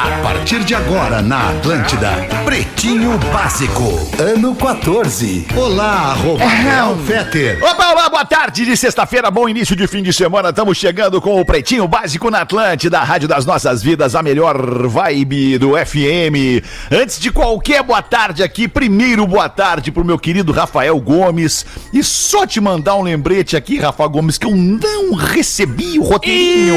A partir de agora na Atlântida, Pretinho Básico, ano 14. Olá, Rafael Fetter. Opa, olá, boa tarde de sexta-feira, bom início de fim de semana. Estamos chegando com o Pretinho Básico na Atlântida, a Rádio das Nossas Vidas, a melhor vibe do FM. Antes de qualquer boa tarde aqui, primeiro boa tarde pro meu querido Rafael Gomes. E só te mandar um lembrete aqui, Rafa Gomes, que eu não recebi o roteirinho.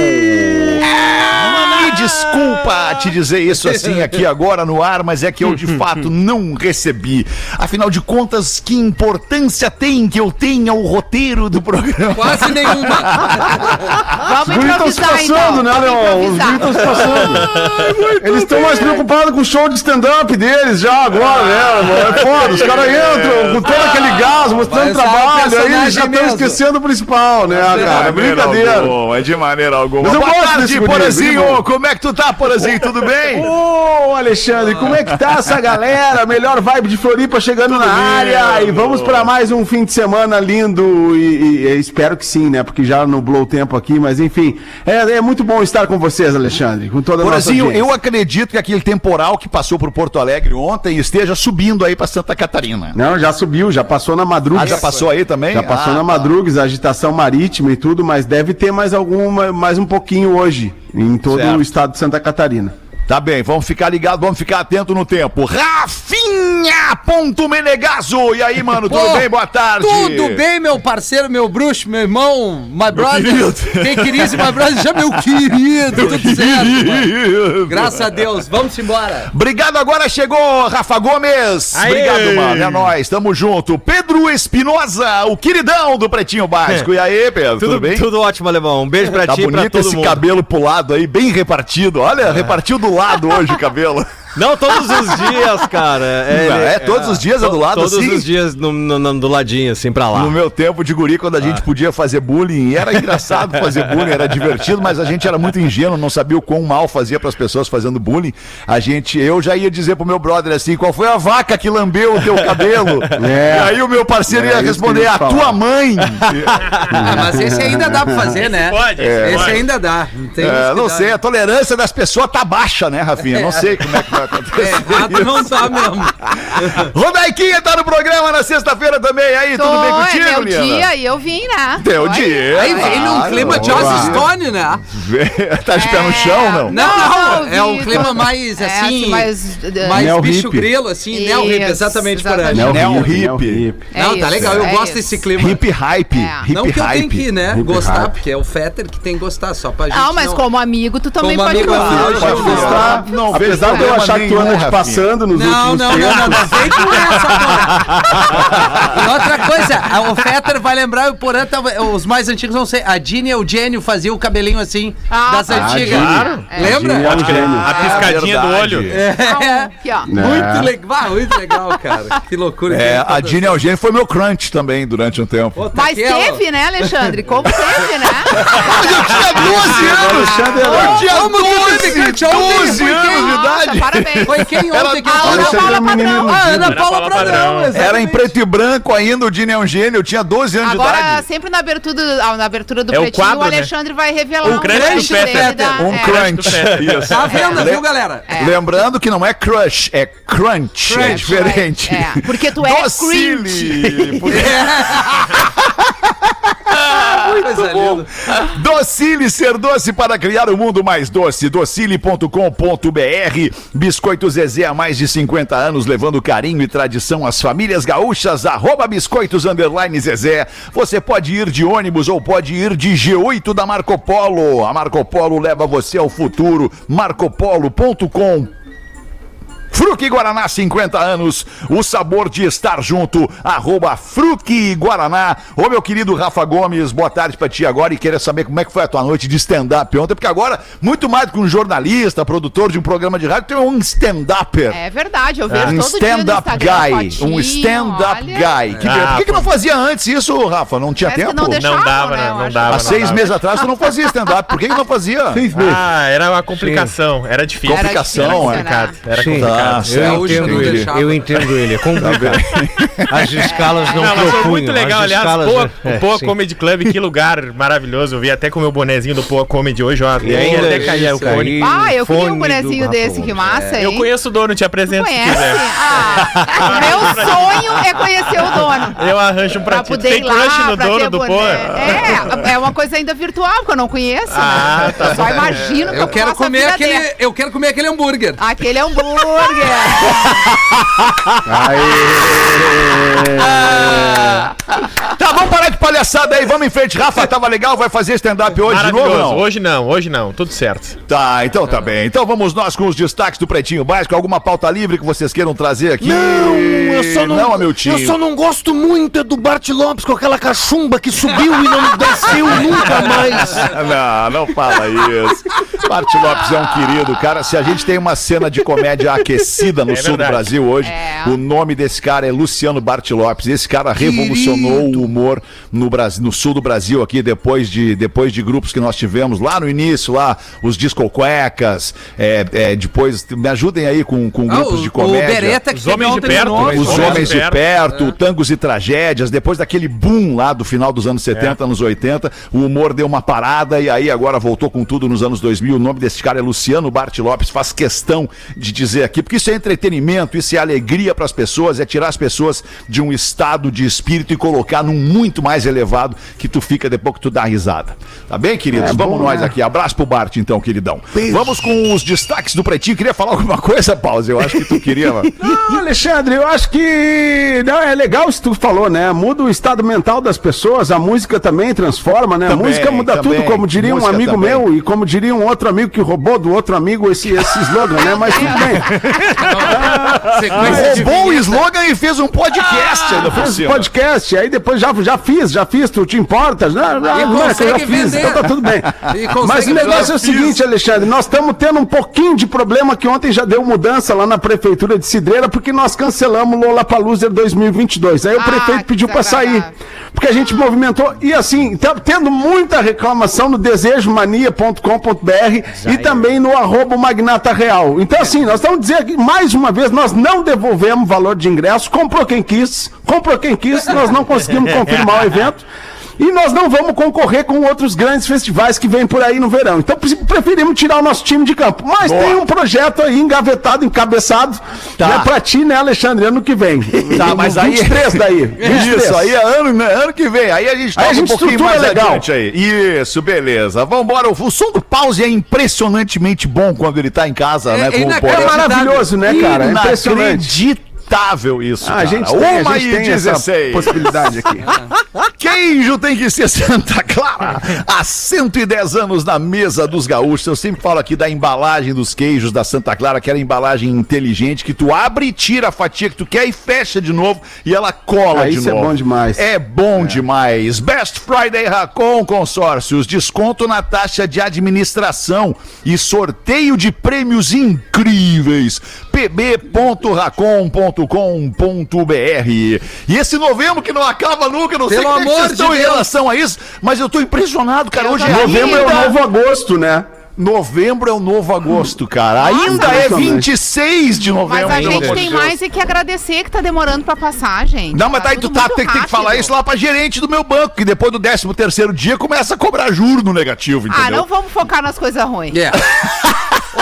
Me desculpa te dizer isso assim aqui agora no ar, mas é que eu de fato não recebi. Afinal de contas, que importância tem que eu tenha o roteiro do programa? Quase nenhuma. Vamos Os estão se improvisar, passando, então. né, Leon? Os estão se passando. Eles estão mais preocupados com o show de stand-up deles já agora, né? mano? É foda, os caras entram com todo aquele gás, mostrando o trabalho, aí eles já estão esquecendo o principal, né, cara? É brincadeira. alguma, de maneira alguma. Mas eu Boa gosto tarde, Porazinho. Como é que tu tá, Porazinho? Tudo bem? Ô, Alexandre, como é que tá essa galera? Melhor vibe de Floripa chegando na área. E vamos pra mais um fim de semana lindo. E, e- espero que sim, né? Porque já nublou o tempo aqui, mas enfim. É, é muito bom estar com vocês, Alexandre. Com toda a nossa audiência. eu acredito que aquele temporal que passou por Porto Alegre ontem esteja subindo aí pra Santa Catarina. Não, já subiu, já passou na madruga. Ah, já passou aí também? Já passou Ah, na tá. Madrugas, agitação marítima e tudo, mas deve ter mais alguma, mais um pouquinho hoje, em todo Certo. o estado de Santa Catarina. Tá bem, vamos ficar ligados, vamos ficar atento no tempo. Rafinha ponto Menegaso. E aí, mano, tudo Pô, bem? Boa tarde. Tudo bem, meu parceiro, meu bruxo, meu irmão, my brother. querido. Quem queria ser my brother, já meu querido, tudo certo. mano. Graças a Deus, vamos embora. Obrigado, agora chegou Rafa Gomes. Aê. Obrigado, mano. É nóis, tamo junto. Pedro Espinosa, o queridão do Pretinho Básico. E aí, Pedro, tudo, Tudo, bem? tudo ótimo, alemão. Um beijo pra Tá ti e pra bonito todo esse mundo. cabelo pro lado aí, bem repartido. Olha, repartiu do lado hoje o cabelo. Não todos os dias, cara. Não, é todos os dias é do lado Todos assim? os dias no, no- no- do ladinho, assim, pra lá. No meu tempo de guri, quando a Ah. gente podia fazer bullying, era engraçado fazer bullying, era divertido, mas a gente era muito ingênuo, não sabia o quão mal fazia pras pessoas fazendo bullying. A gente, eu já ia dizer pro meu brother assim, qual foi a vaca que lambeu o teu cabelo? É. E aí o meu parceiro É ia responder, a falar. tua mãe. Ah, mas esse ainda dá pra fazer, né? pode, Esse pode. ainda dá. Não, tem É, não dá. sei, a tolerância das pessoas tá baixa, né, Rafinha? Não sei como é que vai É, acontecer. errado não tá mesmo. Rodaiquinha tá no programa na sexta-feira também. Aí, Tô, tudo bem é contigo, meu Liana? dia e eu vim, né? Teu Olha. dia. Aí vem num clima de Stone, né? tá de pé no chão, não? Não, não, Não, é um clima mais é, assim, assim, mais, uh, mais Neo bicho hippie. grelo, assim, neo hippie, Isso, exatamente por aí. exatamente. Neo. É Não, tá legal, eu é gosto desse clima. Hip hype. É. Hip Não que eu tenho que né, Hip gostar, porque é o Fetter que tem que gostar, só pra gente Não, mas como amigo, tu também pode gostar. Pode Não, gostar. Apesar de eu achar que te Rafinha. passando nos Não, não, últimos não, tempos. não, não, vem com essa, pô. E outra coisa, a- o Fetter vai lembrar, o Porã, tava- os mais antigos não sei, a Dini e o Eugênio faziam o cabelinho assim, Ah, das tá. antigas. Claro. Lembra? Dini é um gênio. A piscadinha do verdade. olho. É. Aqui, ó. Muito legal, ah, muito legal, cara. Que loucura. que É, tá a. Dini Eugênio foi meu crunch também durante um tempo. Pô, tá Mas aqui, ó. teve, né, Alexandre? Como teve, né? Eu tinha 12 anos! Alexandre Eu tinha Como tu teve crunch ontem? 12 Foi anos de idade! Parabéns. Foi quem ontem que A Ana Paula é um Padrão. Ah, Ana Paula Padrão. Padrão. Era em preto e branco ainda, o Dini Eugênio. Eu tinha 12 anos de Agora, idade. sempre na abertura, ah, na abertura do É o Pretinho, quadro, o né? Alexandre vai revelar O crunch crunch do dele da- Um é. crunch. Isso. Tá vendo, viu, galera? É. Lembrando que não é crush, é crunch. é Crunch, diferente. É, porque tu é Docile. Porque- Coisa linda. Docile ser doce para criar o mundo mais doce. Docile.com.br. Biscoito Zezé há mais de 50 anos, levando carinho e tradição às famílias gaúchas. Arroba Biscoitos Underline Zezé. Você pode ir de ônibus ou pode ir de G8 da Marco Polo. A Marco Polo leva você ao futuro. marcopolo.com Fruque Guaraná, 50 anos, o sabor de estar junto, arroba Fruque Guaraná. Ô, meu querido Rafa Gomes, boa tarde pra ti agora e queria saber como é que foi a tua noite de stand-up ontem, porque agora, muito mais do que um jornalista, produtor de um programa de rádio, tem um stand-upper. É verdade, eu vejo Um todo dia no stand-up guy, fotinho, um stand-up guy. Que Ah, Por que, que não fazia antes isso, Rafa? Não tinha tempo? não deixavam, Não dava, né, Não acho. dava. Há seis dava. meses atrás tu não fazia stand-up. Por que, que não fazia? Seis meses. Ah, era uma complicação. Era difícil. Era Complicação, difícil, é. né? complicado. Era Sim. complicado. Tá, certo. Gaúcho Eu não entendo ele, deixava. eu entendo ele, é complicado. As escalas não, Não, mas foi propunham. muito legal, aliás. escalas, Poa, é, o Poa sim. Comedy Club, que lugar maravilhoso. Eu vi até com o meu bonezinho do Poa Comedy hoje, ó. E aí até caía o aí, Ah, eu queria fone um bonezinho desse, que massa, hein? Eu conheço o dono, te apresento se Conhece? quiser. Ah, meu sonho é conhecer o dono. Eu arranjo um pra, Pra Tem crush no dono do. Poa? É, é uma coisa ainda virtual, que eu não conheço. Ah, né? tá Eu só imagino que Eu quero comer aquele, dele. eu quero comer aquele hambúrguer. Aquele hambúrguer. Tá, vamos parar de palhaçada aí, vamos em frente. Rafa, tava legal, vai fazer stand-up hoje de novo não? Hoje não, hoje não. Tudo certo. Tá, então tá bem. Então vamos nós com os destaques do Pretinho Básico. Alguma pauta livre que vocês queiram trazer aqui? Não, eu só não, Não, meu tio. eu só não gosto muito é do Bart Lopes com aquela cachumba que subiu e não desceu nunca mais. Não, não fala isso. Bart Lopes é um querido, cara. Se a gente tem uma cena de comédia aquecida no É sul do. Brasil hoje, É. o nome desse cara é Luciano Bart Lopes. Esse cara revolucionou o humor no, Brasil, no sul do Brasil aqui, depois de, depois de grupos que nós tivemos lá no início, lá, os disco cuecas, é, é, depois, me ajudem aí com, com Ah, grupos o, de o comédia. Beretta Os Homens de ontem Perto, no nome. Os Homens de de Perto. Perto, Tangos e Tragédias, depois daquele boom lá do final dos anos 70, anos 80, o humor deu uma parada e aí agora voltou com tudo nos anos 2000. O nome desse cara é Luciano Bart Lopes, faz questão de dizer aqui, porque isso é entretenimento, isso é alegria para as pessoas, é tirar as pessoas de um estado de espírito e colocar num muito mais elevado que tu fica depois que tu dá risada. Tá bem, queridos? É Vamos bom, nós né? aqui. Abraço pro Bart, então, queridão. Vamos com os destaques do Pretinho. Queria falar alguma coisa, Pause? Eu acho que tu queria. mano. Não, Alexandre, eu acho que não, é legal isso que tu falou, né? Muda o estado mental das pessoas, a música também transforma, né? Também, a música muda também. tudo, como diria um Música amigo também. meu e como diria um outro amigo que roubou do outro amigo esse, esse slogan, né? Mas tudo bem. Sequência de Roubou o vinheta. slogan e fez um podcast ainda por Fiz cima. podcast, aí depois já, já fiz, já fiz, tu te importas? Não, não, E não é que eu já consegue fiz, vender. então tá tudo bem. E consegue Mas o negócio é o seguinte, Alexandre, nós estamos tendo um pouquinho de problema que ontem já deu mudança lá na prefeitura de Cidreira, porque nós cancelamos o Lollapalooza 2022. Aí o Ah, prefeito que pediu pra sair, porque a gente movimentou, e assim, tá tendo muita reclamação no desejomania.com.br e também no arroba magnata real. Então assim, nós estamos dizendo mais uma vez, nós não devolvemos valor de ingresso, comprou quem quis, comprou quem quis, nós não conseguimos confirmar o evento. E nós não vamos concorrer com outros grandes festivais que vêm por aí no verão. Então pre- preferimos tirar o nosso time de campo. Mas tem um projeto aí engavetado, encabeçado, Tá. né, pra ti, né, Alexandre, ano que vem. Tá, mas aí- 23 daí. 23. Isso, aí é ano, né, ano que vem. Aí a gente Aí a toca um gente pouquinho estrutura mais legal. adiante aí. Isso, beleza. Vambora. O, o som do pause é impressionantemente bom quando ele tá em casa, É- né? é Com o É. Porã. maravilhoso, né, cara? É impressionante. Isso, Ah, a gente tem, a Uma gente e tem essa 16. possibilidade aqui. Queijo tem que ser Santa Clara. Há 110 anos na mesa dos gaúchos. Eu sempre falo aqui da embalagem dos queijos da Santa Clara, aquela embalagem inteligente que tu abre e tira a fatia que tu quer e fecha de novo e ela cola Ah, de isso é novo. bom demais. É bom demais. Best Friday Racon Consórcios. Desconto na taxa de administração e sorteio de prêmios incríveis. pb.racon.com.br E esse novembro que não acaba nunca, não sei Pelo como é vocês estão de em relação a isso, mas eu tô impressionado, cara. Eu Hoje. Novembro é o ainda- novo agosto, né? Novembro é o novo agosto, cara. Ainda é impressionante. 26 de novembro. Mas a gente tem Deus. mais é que agradecer que tá demorando pra passar, gente. Não, mas daí tu tudo tá, muito tem, tem que falar isso lá pra gerente do meu banco, que depois do 13 terceiro dia começa a cobrar juro no negativo, entendeu? Ah, não vamos focar nas coisas ruins. É.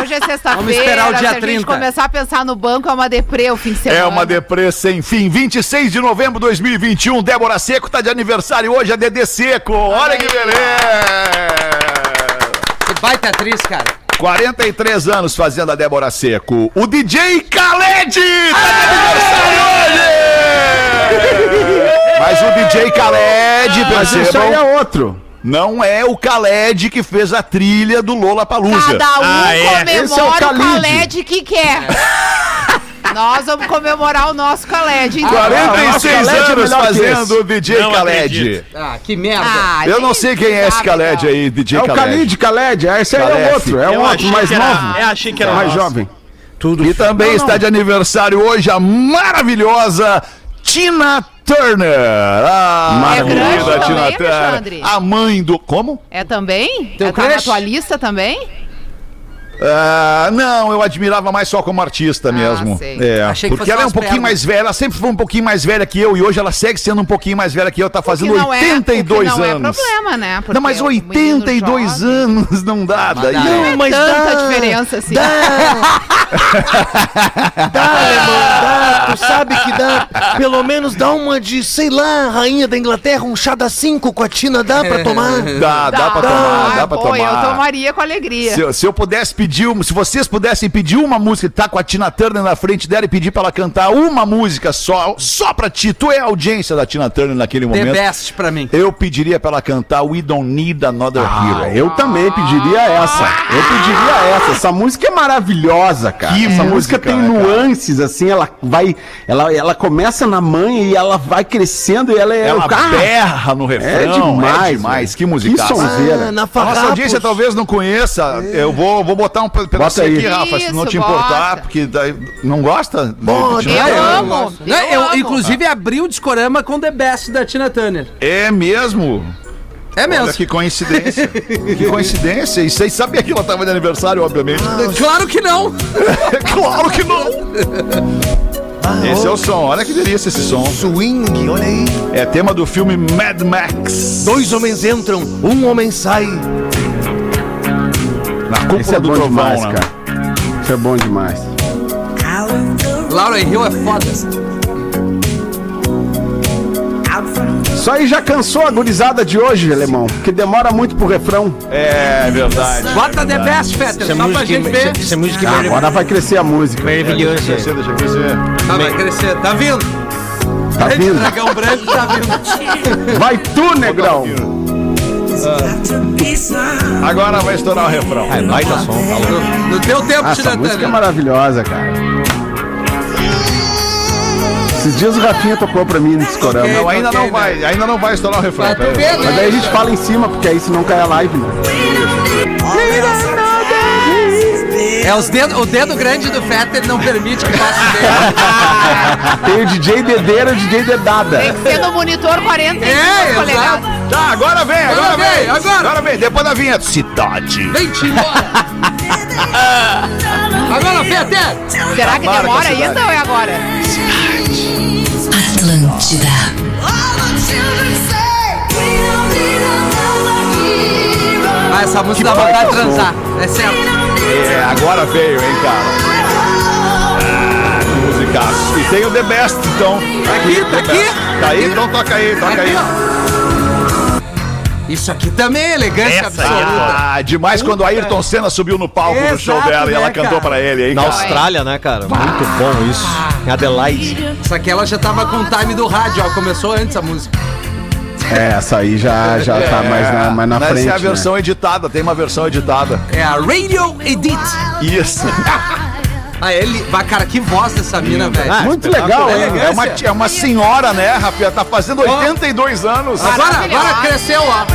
Hoje é sexta-feira. Vamos esperar o dia se a gente 30. começar a pensar no banco, é uma deprê o fim de semana. É uma deprê sem fim. 26 de novembro de 2021. Débora Seco tá de aniversário hoje, a Dedê Seco. Olha que beleza! Que baita atriz, cara. 43 anos fazendo a Débora Seco. O DJ Khaled tá de aniversário hoje! Mas o DJ Khaled, Mas isso aí é outro. Não é o Khaled que fez a trilha do Lola Palusa. Cada um Ah, é. Esse é o comemora o Khalid. Khaled que quer. Nós vamos comemorar o nosso Khaled, então. 46 Khaled é anos que fazendo o DJ Não Khaled. acredito. Ah, que merda. Ah, Eu não sei quem é esse Khaled não. aí, DJ É o Khaled. Khalid, Khaled. Esse aí é o outro. É Eu um outro mais era- novo. é, achei que era mais nosso. jovem. Tudo. E também está de aniversário hoje a maravilhosa Tina Turner. Ah, É crush Tina também, Turner. Alexandre? A mãe do. Como? É também? Teu é, tá na crush? tua lista também? Ah, não, eu admirava mais só como artista mesmo. sei. É, Achei que porque fosse ela é um umas pouquinho mais velha, ela sempre foi um pouquinho mais velha que eu e hoje ela segue sendo um pouquinho mais velha que eu, tá fazendo não é- 82 o que não anos. é problema, né? não, mas o menino 82 jovem- anos não dá, daí. dá. Não é mas tanta dá. diferença assim. Dá, alemão, dá. Tu sabe que dá. Pelo menos dá uma de, sei lá, rainha da Inglaterra, um chá da 5 com a Tina, dá pra tomar? Dá, dá pra tomar, dá pra Pô, eu tomar. tomaria com alegria. Se, eu- se eu pudesse pedir, se vocês pudessem pedir uma música, tá com a Tina Turner na frente dela e pedir pra ela cantar uma música só, só pra ti, tu é a audiência da Tina Turner naquele The momento. best pra mim. Eu pediria pra ela cantar We Don't Need Another Ah, Hero. eu também pediria essa. Eu pediria essa. Essa música é maravilhosa, cara. Que essa música, música, tem né, cara? nuances, assim, ela vai. Ela, ela começa na mãe e ela vai crescendo e ela é. Ela Ah, berra no refrão. É demais. É demais. Que musicaça. Que sonzeira. Ah, na A nossa audiência talvez não conheça. Eu vou, vou botar um pe- pedacinho aí. aqui, Rafa, se não te Isso, importar, bota. porque daí, não gosta? Tina Eu Turner? amo. Eu, eu, amo. inclusive, abri o discorama com The Best da Tina Turner. É mesmo? É mesmo. Olha que coincidência. que coincidência. E vocês sabiam que ela tava de aniversário, obviamente. Claro que não. claro que não. Esse é o som. Olha que delícia esse som. Swing, olha aí. É tema do filme Mad Max. Dois homens entram, um homem sai. Na Esse cúpula é do bom trovão, demais, né? cara. Isso é bom demais. Laura Hill é foda. Isso aí já cansou a gurizada de hoje, alemão. Que demora muito pro refrão. É verdade. Bota The Best, Fetter, só pra gente ver. Essa música Ah, agora vai crescer a música. maravilhosa. Deixa eu ver, deixa eu ver. Tá, vai crescer. Tá vindo. Tá vindo? Dragão branco tá vindo. Vai tu, negrão. Agora vai estourar o refrão. No, no teu tempo, Ah, essa música é maravilhosa, cara. Esses dias o Rafinha tocou pra mim no discorama. Não, ainda não vai, ainda não vai estourar o refrão. Ver, Mas né? aí a gente fala em cima, porque aí senão cai a live, né? É os dedos, o dedo grande do Fetter não permite que faça o dedo. Tem o DJ Dedeira e o DJ Dedada. Tem que ser no monitor 45 É, polegadas. exato. Tá, agora vem, agora, Agora vem. vem, agora. Agora vem, depois da vinheta. Cidade. Vem-te embora. Agora, Fetter. Será que Marca demora cidade. ainda ou é agora? Atlântida. Ah, essa música dá vontade de transar. É certo. É, agora veio, hein, cara. Ah, musicaço. E tem o The Best, então. Aqui, tá aqui. Tá aí, então toca aí, toca Aqui, aí. ó. Isso aqui também é elegância Essa absoluta. Ah, demais quando o Ayrton Senna subiu no palco no show Exato, dela e ela né, cantou cara? pra ele, hein, Na cara. Austrália, né, cara? Muito bom isso. Em Adelaide. Isso aqui ela já tava com o time do rádio, ó. Começou antes a música. É, essa aí já, já tá mais na, mais na Mas frente. Essa é a né? versão editada, tem uma versão editada. É a Radio Edit. Isso. Ah, ele. Vai, cara, que voz dessa mina, velho. Ah, Muito legal, né? hein? É uma, é uma senhora, né, Rafinha? Tá fazendo 82 anos. Agora, agora cresceu, ó.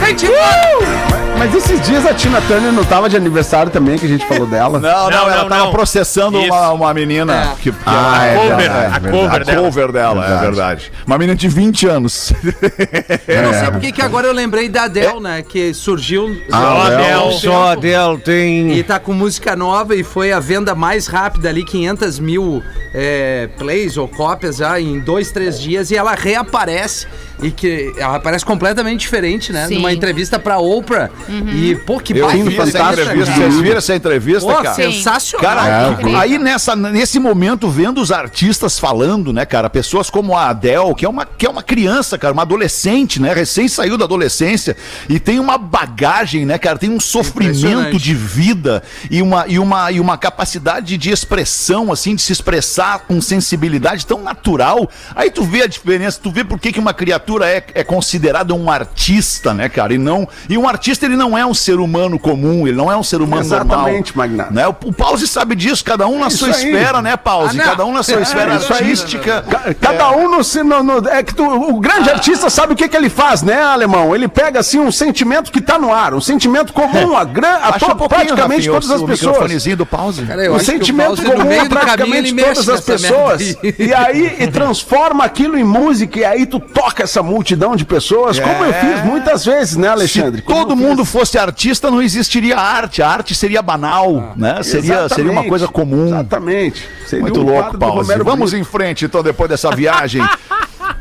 Vem-te embora. Mas esses dias a Tina Turner não tava de aniversário também, que a gente falou dela. Não, não, Não, ela não, tava não. processando uma, uma menina. É. Que, que Ah, ela- é cover, verdade, a verdade. cover a dela. cover dela, é Verdade. verdade. Uma menina de 20 anos. Eu não sei porque que agora eu lembrei da Adele, né? Que surgiu. Ah, Só Adele. Só a Adele tem. E tá com música nova e foi a venda mais rápida ali, 500 mil é, plays ou cópias já em dois, três dias. E ela reaparece e que ela aparece completamente diferente, né? Sim. Numa entrevista pra Oprah. E, pô, que Eu vi essa entrevista. Vocês viram essa entrevista, Pô, cara? sensacional. Cara, É, aí nessa, nesse momento, vendo os artistas falando, né, cara, pessoas como a Adele, que é uma, que é uma criança, cara, uma adolescente, né, recém saiu da adolescência e tem uma bagagem, né, cara, tem um sofrimento de vida e uma, e, uma, e uma capacidade de expressão, assim, de se expressar com sensibilidade tão natural. Aí tu vê a diferença, tu vê por que, que uma criatura É, é considerado um artista, né, cara? E não e um artista ele não é um ser humano comum, ele não é um ser humano Exatamente, normal. Magnata. Né? O, o Pause sabe disso, cada um na Isso sua aí. esfera, né, Pause? Ah, cada um na sua esfera isso aí. artística. Ca- Cada um no, no- no- É que tu- o grande artista sabe o que, que ele faz, né, alemão? Ele pega assim um sentimento que tá no ar, um sentimento comum a, gran, a to- um praticamente todas as pessoas. do Pause. Cara, eu que sentimento comum meio a praticamente todas as pessoas. E aí, e transforma aquilo em música, e aí tu toca essa multidão de pessoas, como eu fiz muitas vezes, né, Alexandre? Se Como todo eu fiz. mundo fosse artista, não existiria arte. A arte seria banal, né? Seria, seria uma Exatamente, coisa comum. Exatamente. Seria Muito um louco. Romero Vamos em frente, então, depois dessa viagem.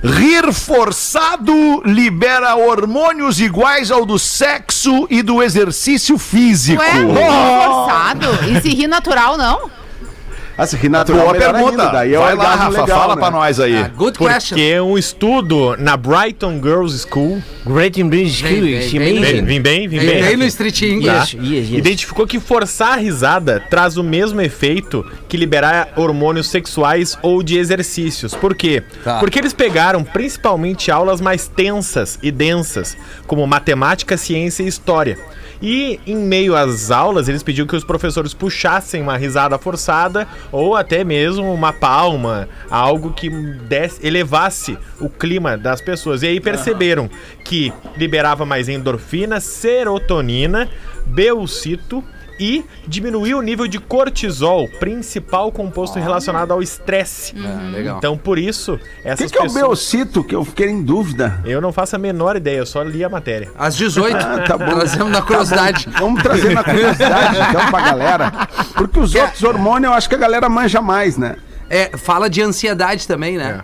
Rir forçado libera hormônios iguais ao do sexo e do exercício físico. Ué, rir forçado. E se rir natural, não? Ah, se rir natural, Boa pergunta. ainda, daí é Vai lá, Rafa, legal, fala né? pra nós aí. Ah, good question. Porque um estudo na Brighton Girls School. Great British English, amazing. Vim bem, vim Vem, bem. vem no Street English. Tá? Yes, yes, yes. Identificou que forçar a risada traz o mesmo efeito que liberar hormônios sexuais ou de exercícios. Por quê? Tá. Porque eles pegaram principalmente aulas mais tensas e densas, como matemática, ciência e história. E em meio às aulas, eles pediam que os professores puxassem uma risada forçada ou até mesmo uma palma, algo que desse, elevasse o clima das pessoas. E aí perceberam que liberava mais endorfina, serotonina, belcito e diminuiu o nível de cortisol, principal composto relacionado ao estresse. Ah, legal. Então, por isso, O essas que, que é o pessoas... Belcito, que eu fiquei em dúvida? Eu não faço a menor ideia, eu só li a matéria. Às 18, Ah, tá bom. trazemos na curiosidade. Vamos trazer na curiosidade, então, pra galera. Porque os outros hormônios, eu acho que a galera manja mais, né? É, fala de ansiedade também, né?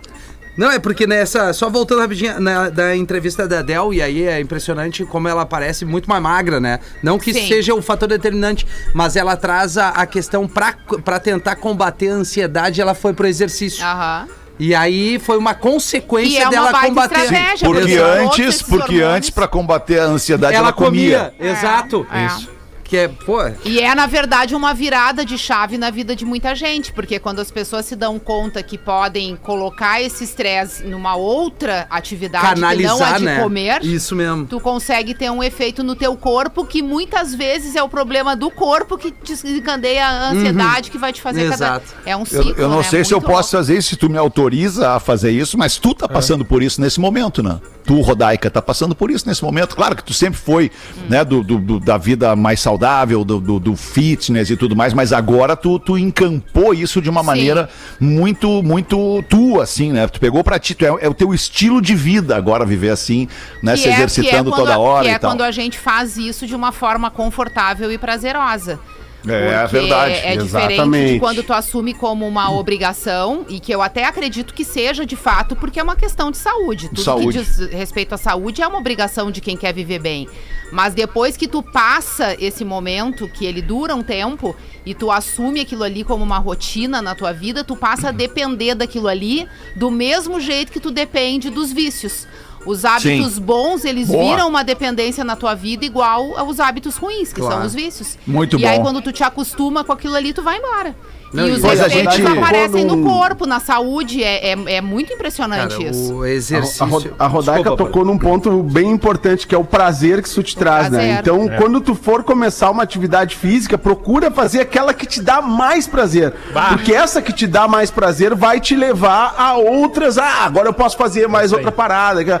Não, é porque nessa. Só voltando rapidinho na, da entrevista da Adele, e aí é impressionante como ela parece muito mais magra, né? Não que isso Sim. seja o fator determinante, mas ela traz a, a questão pra, pra tentar combater a ansiedade, ela foi pro exercício. Aham. E aí foi uma consequência E é uma dela combater. estratégia, Porque antes, porque hormônios. antes para combater a ansiedade Ela, ela, comia. comia, exato. É. Isso. Que é, pô. E é, na verdade, uma virada de chave na vida de muita gente, porque quando as pessoas se dão conta que podem colocar esse estresse numa outra atividade que não a Canalizar, de né? comer, Isso mesmo. tu consegue ter um efeito no teu corpo que muitas vezes é o problema do corpo que desencadeia a ansiedade que vai te fazer cada... Exato. É um Eu, ciclo, eu não né? sei se eu Muito posso louco. fazer isso, se tu me autoriza a fazer isso, mas tu tá passando por isso nesse momento, né? Tu, Rodaica, tá passando por isso nesse momento. Claro que tu sempre foi, né, do, do- do- da vida mais saudável, do, do- do fitness e tudo mais, mas agora tu, tu encampou isso de uma Sim. maneira muito, muito tua, assim, né? Tu pegou pra ti, tu é, é o teu estilo de vida agora viver assim, né? Que Se é- exercitando que é toda a- hora Que é e tal. quando a gente faz isso de uma forma confortável e prazerosa. É, Porque verdade, É diferente exatamente. de quando tu assume como uma obrigação, e que eu até acredito que seja de fato, porque é uma questão de saúde. Tudo Saúde. que diz respeito à saúde é uma obrigação de quem quer viver bem. Mas depois que tu passa esse momento, que ele dura um tempo, e tu assume aquilo ali como uma rotina na tua vida, tu passa a depender daquilo ali do mesmo jeito que tu depende dos vícios. Os hábitos bons, eles Boa. viram uma dependência na tua vida igual aos hábitos ruins, que Claro. são os vícios. Muito e aí, bom. quando tu te acostuma com aquilo ali, tu vai embora. Não, e e os a efeitos gente- aparecem no Quando- corpo, na saúde. É, é, é muito impressionante Cara, isso. o A, exercício. Ro- a Rodaica Desculpa, tocou num ponto bem importante, que é o prazer que isso te traz, né? prazer. Então, quando tu for começar uma atividade física, procura fazer aquela que te dá mais prazer. Bah. Porque essa que te dá mais prazer vai te levar a outras. Ah, agora eu posso fazer mais aí. outra parada.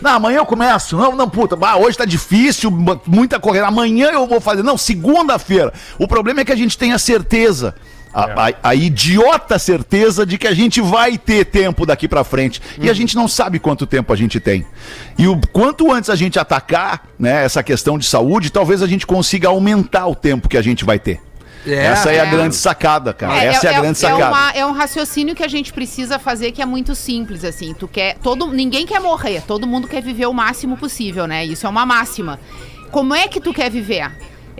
Não, amanhã eu começo. Não, não, puta, bah, hoje tá difícil, mu- muita corrida. Amanhã eu vou fazer. Não, segunda-feira. O problema é que a gente tem a certeza. A, a- a idiota certeza de que a gente vai ter tempo daqui pra frente. E a gente não sabe quanto tempo a gente tem. E o quanto antes a gente atacar né, essa questão de saúde, talvez a gente consiga aumentar o tempo que a gente vai ter. É, Essa é, a é. grande sacada, cara. Essa é, a grande sacada. uma- é um raciocínio que a gente precisa fazer que é muito simples, assim. Tu quer. Todo, ninguém quer morrer, todo mundo quer viver o máximo possível, né? Isso é uma máxima. Como é que tu quer viver?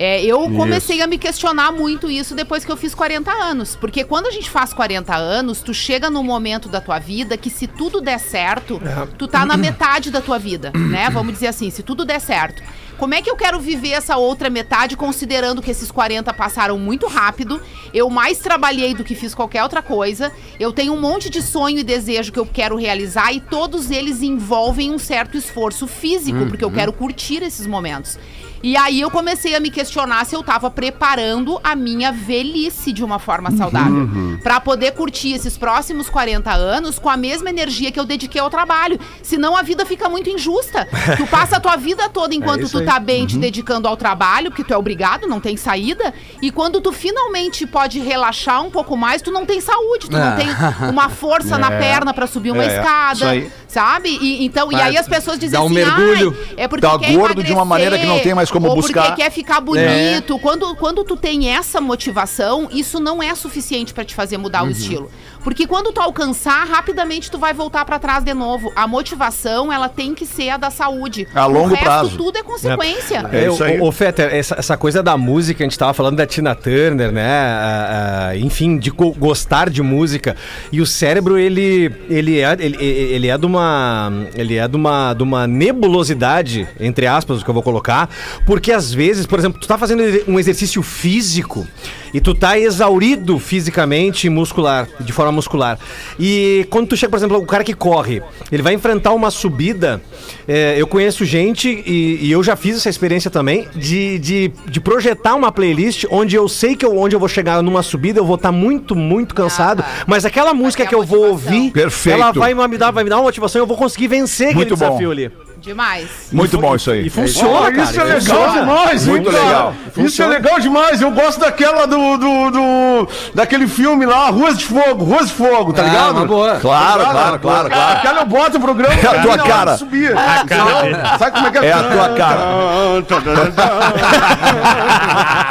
É, eu comecei a me questionar muito isso depois que eu fiz 40 anos. Porque quando a gente faz 40 anos, tu chega num momento da tua vida que se tudo der certo, tu tá na metade da tua vida, né? Vamos dizer assim, se tudo der certo. Como é que eu quero viver essa outra metade, considerando que esses 40 passaram muito rápido? Eu mais trabalhei do que fiz qualquer outra coisa. Eu tenho um monte de sonho e desejo que eu quero realizar e todos eles envolvem um certo esforço físico, porque eu quero curtir esses momentos. E aí eu comecei a me questionar se eu tava preparando a minha velhice de uma forma saudável. Pra poder curtir esses próximos 40 anos com a mesma energia que eu dediquei ao trabalho. Senão a vida fica muito injusta. Tu passa a tua vida toda enquanto tu tá bem te dedicando ao trabalho, porque tu é obrigado, não tem saída. E quando tu finalmente pode relaxar um pouco mais, tu não tem saúde, tu Ah. não tem uma força na perna pra subir uma É, escada. aí. Sabe? E, então, e aí as pessoas dizem dá um assim, mergulho, "Ai, é porque tá gordo de uma maneira que não tem mais como ou buscar." porque quer ficar bonito. Quando, quando tu tem essa motivação, isso não é suficiente pra te fazer mudar Uhum. o estilo. Porque quando tu alcançar, rapidamente tu vai voltar pra trás de novo. A motivação, ela tem que ser a da saúde. A longo o resto, prazo. tudo é consequência. É É, isso aí. Ô, Fetter, essa, essa coisa da música, a gente tava falando da Tina Turner, né? Ah, ah, enfim, de go- gostar de música. E o cérebro, ele, ele, é, ele, ele é de uma. Ele é de uma, de uma nebulosidade, entre aspas, o que eu vou colocar. Porque às vezes, por exemplo, tu tá fazendo um exercício físico e tu tá exaurido fisicamente e muscular, de forma muscular. E quando tu chega, por exemplo, o cara que corre, ele vai enfrentar uma subida. é, eu conheço gente, e, e eu já fiz essa experiência também, de, de, de projetar uma playlist onde eu sei que eu, onde eu vou chegar numa subida, eu vou estar muito, muito cansado. Ah, mas aquela música que eu vou motivação. ouvir, Perfeito. ela vai me dar, vai me dar uma motivação, eu vou conseguir vencer aquele Muito bom. desafio ali. Demais. Muito bom isso aí. E funciona, Pô, isso cara. é legal funciona. demais, Muito hein, cara? legal. Isso é legal demais. Eu gosto daquela do, do, do- daquele filme lá, Ruas de Fogo, Ruas de Fogo, tá Ah, ligado? uma boa. Claro, Tá claro, claro, claro. Aquela eu boto o programa É a tua hora cara. Subir. A cara dele. Sabe como é que É a tua cara.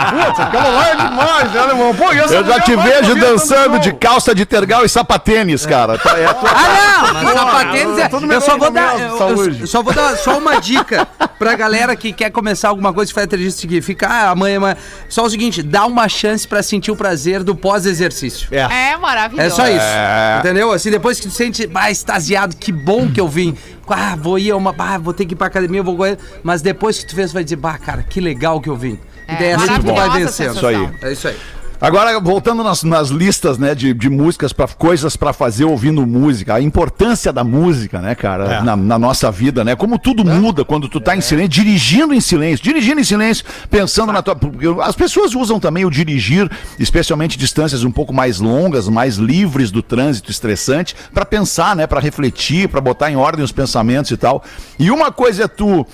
Putz, aquela lá é demais, né, irmão? Pô, e essa Eu já mulher te vai vejo dançando tanto de calça de tergal e sapatênis, cara. Tá, é a tua Ah, não! Mas sapatênis é. tudo Eu só vou dar. Eu, eu só vou dar só uma dica pra galera que quer começar alguma coisa que vai ter isso que fica ah, amanhã, amanhã. Só o seguinte, dá uma chance pra sentir o prazer do pós-exercício. É. É maravilhoso. É só isso. É. Entendeu? Assim, depois que tu sente, ah, extasiado, que bom que eu vim. Ah, vou ir a uma. Ah, vou ter que ir pra academia, vou. Mas depois que tu fez, vai dizer, bah, cara, que legal que eu vim. É, e daí é assim que tu vai vencendo. Isso aí. É isso aí. Agora, voltando nas, nas listas, né, de, de músicas para coisas pra fazer ouvindo música, a importância da música, né, cara, É. na, na nossa vida, né? Como tudo muda quando tu tá em silêncio, dirigindo em silêncio, dirigindo em silêncio, pensando na tua. As pessoas usam também o dirigir, especialmente distâncias um pouco mais longas, mais livres do trânsito estressante, pra pensar, né, Pra refletir, pra botar em ordem os pensamentos e tal. E uma coisa é tu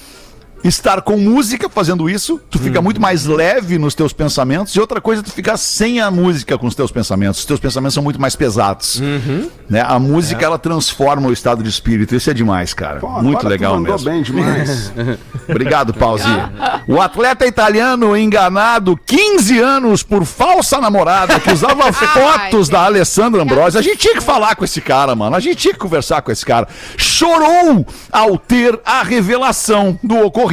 estar com música fazendo isso, tu fica muito mais leve nos teus pensamentos, e outra coisa é tu ficar sem a música com os teus pensamentos. Os teus pensamentos são muito mais pesados. Né? A música, ela transforma o estado de espírito. Isso é demais, cara. Pô, muito legal mandou mesmo. bem demais. Obrigado, Pauzi. O atleta italiano enganado 15 anos por falsa namorada que usava fotos da Alessandra Ambrosio. A gente tinha que falar com esse cara, mano. A gente tinha que conversar com esse cara. Chorou ao ter a revelação do ocorrido.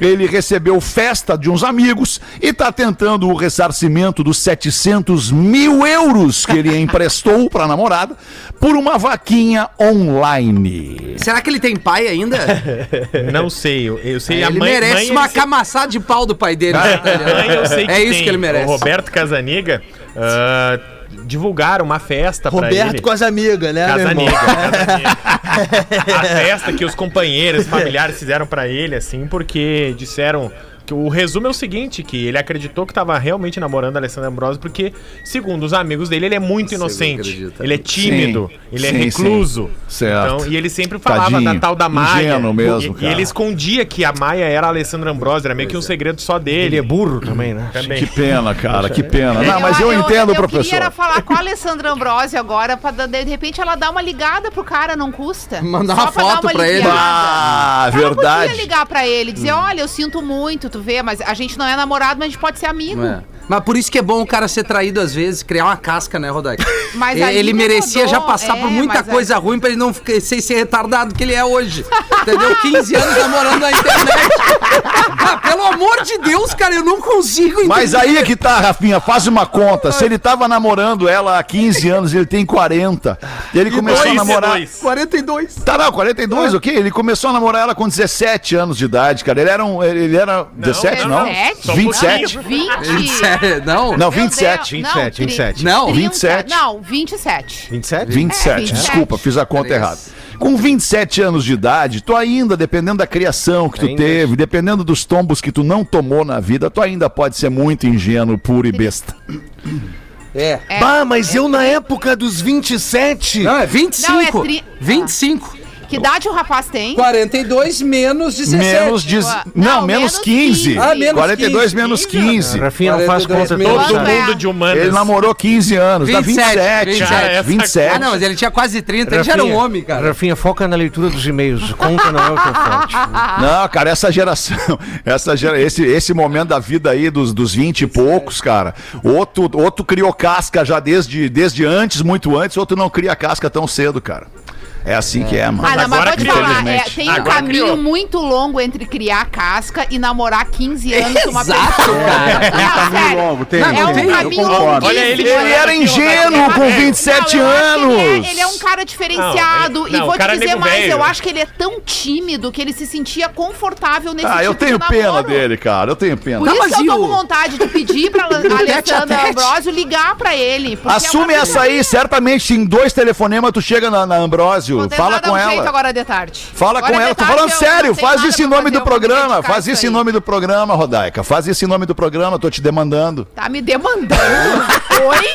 Ele recebeu festa de uns amigos e tá tentando o ressarcimento dos 700 mil euros que ele emprestou pra namorada por uma vaquinha online. Será que ele tem pai ainda? Não sei, eu, eu sei a ele mãe. merece mãe, uma ele se- camaçada de pau do pai dele. né, italiano? mãe eu sei que é isso tem. que ele merece. O Roberto Casaniga ah, divulgaram uma festa pra ele. Roberto com as amigas, né, irmão? Casaniga, Casaniga. A festa que os companheiros, familiares fizeram pra ele, assim, porque disseram o resumo é o seguinte, que ele acreditou que tava realmente namorando a Alessandra Ambrosio, porque, segundo os amigos dele, ele é muito inocente. acredita. Ele é tímido, Sim, ele é sim, recluso. sim. Certo. Então, e ele sempre falava Tadinho, da tal da Maia. mesmo, e, e ele escondia que a Maia era a Alessandra Ambrosio, era meio que um segredo só dele. Ele é burro também, né? Também. Que pena, cara, que pena. Não, mas eu, entendo, eu professor. queria era falar com a Alessandra Ambrosio agora, pra de repente ela dar uma ligada pro cara, não custa. Mandar Só uma pra dar foto pra ele. aliviada. Ah, Ela verdade. podia ligar pra ele e dizer, olha, eu sinto muito, tu vê, mas a gente não é namorado, mas a gente pode ser amigo. É. Mas por isso que é bom o cara ser traído às vezes, criar uma casca, né, Rodaica? Mas ele aí ele merecia mudou, já passar é, por muita coisa ruim pra ele não ficar, ser esse retardado que ele é hoje. Entendeu? 15 anos namorando na internet. Ah, pelo amor de Deus, cara, eu não consigo entender. Mas aí é que tá, Rafinha, faz uma conta. Se ele tava namorando ela há 15 anos, ele tem 40. E ele começou a dois, namorar. dois. 42. Tá, não, 42, ok? Ele começou a namorar ela com 17 anos de idade, cara. Ele era um. Ele era. 17, não? 17? Só um 27? 20. Sério, não? Não, Meu 27. Deus, 27, tri- 27. Não, 27. Não, 27. 27? 27, É, 27. desculpa, fiz a conta errada. Com 27 anos de idade, tu ainda, dependendo da criação que tu Ainda. teve, dependendo dos tombos que tu não tomou na vida, tu ainda pode ser muito ingênuo, puro e besta. É. É. Bah, mas eu na época dos 27. Não, é 25. Não, é tri- 25. Que idade o rapaz tem? 42 menos 17. Menos de. Não, Não, menos menos 15. 15. Ah, menos 42 15. menos 15. Rafinha não faz 42 conta. Todo Quanto é? mundo de humanas. Ele namorou 15 anos, dá 27, 27. 27. Ah, essa 27. Ah, não, mas ele tinha quase 30, ele já era um homem, cara. Rafinha, foca na leitura dos e-mails. Conta não é o teu forte. Não, cara, essa geração, essa gera, esse, esse momento da vida aí dos, dos 20 e poucos, cara, outro, outro criou casca já desde, desde antes, muito antes, outro não cria casca tão cedo, cara. É assim que é, mano. Ah, não, mas agora te criou, falar, é, tem um Agora caminho criou. muito longo entre criar casca e namorar 15 anos com uma Exato, pessoa. cara. Tem um caminho longo, tem, É um tem, caminho longuíssimo. Olha ele Ele era ingênuo com 27 Não, anos. Ele é, ele é um cara diferenciado. Não, ele- e não, vou cara te é dizer mais, velho. eu acho que ele é tão tímido que ele se sentia confortável nesse Ah, tipo eu tenho de pena dele, cara. Eu tenho pena. Por Tá, isso mas que eu tô com vontade de pedir pra Alessandra? Ambrosio ligar pra ele. é Assume essa aí, certamente em dois telefonemas tu chega na, na Fala com um ela. agora de tarde. Fala Agora com ela, tô falando sério, faz isso em nome do programa, faz isso em nome do programa, Rodaica, faz isso em nome do programa, tô te demandando. Tá me demandando. Oi?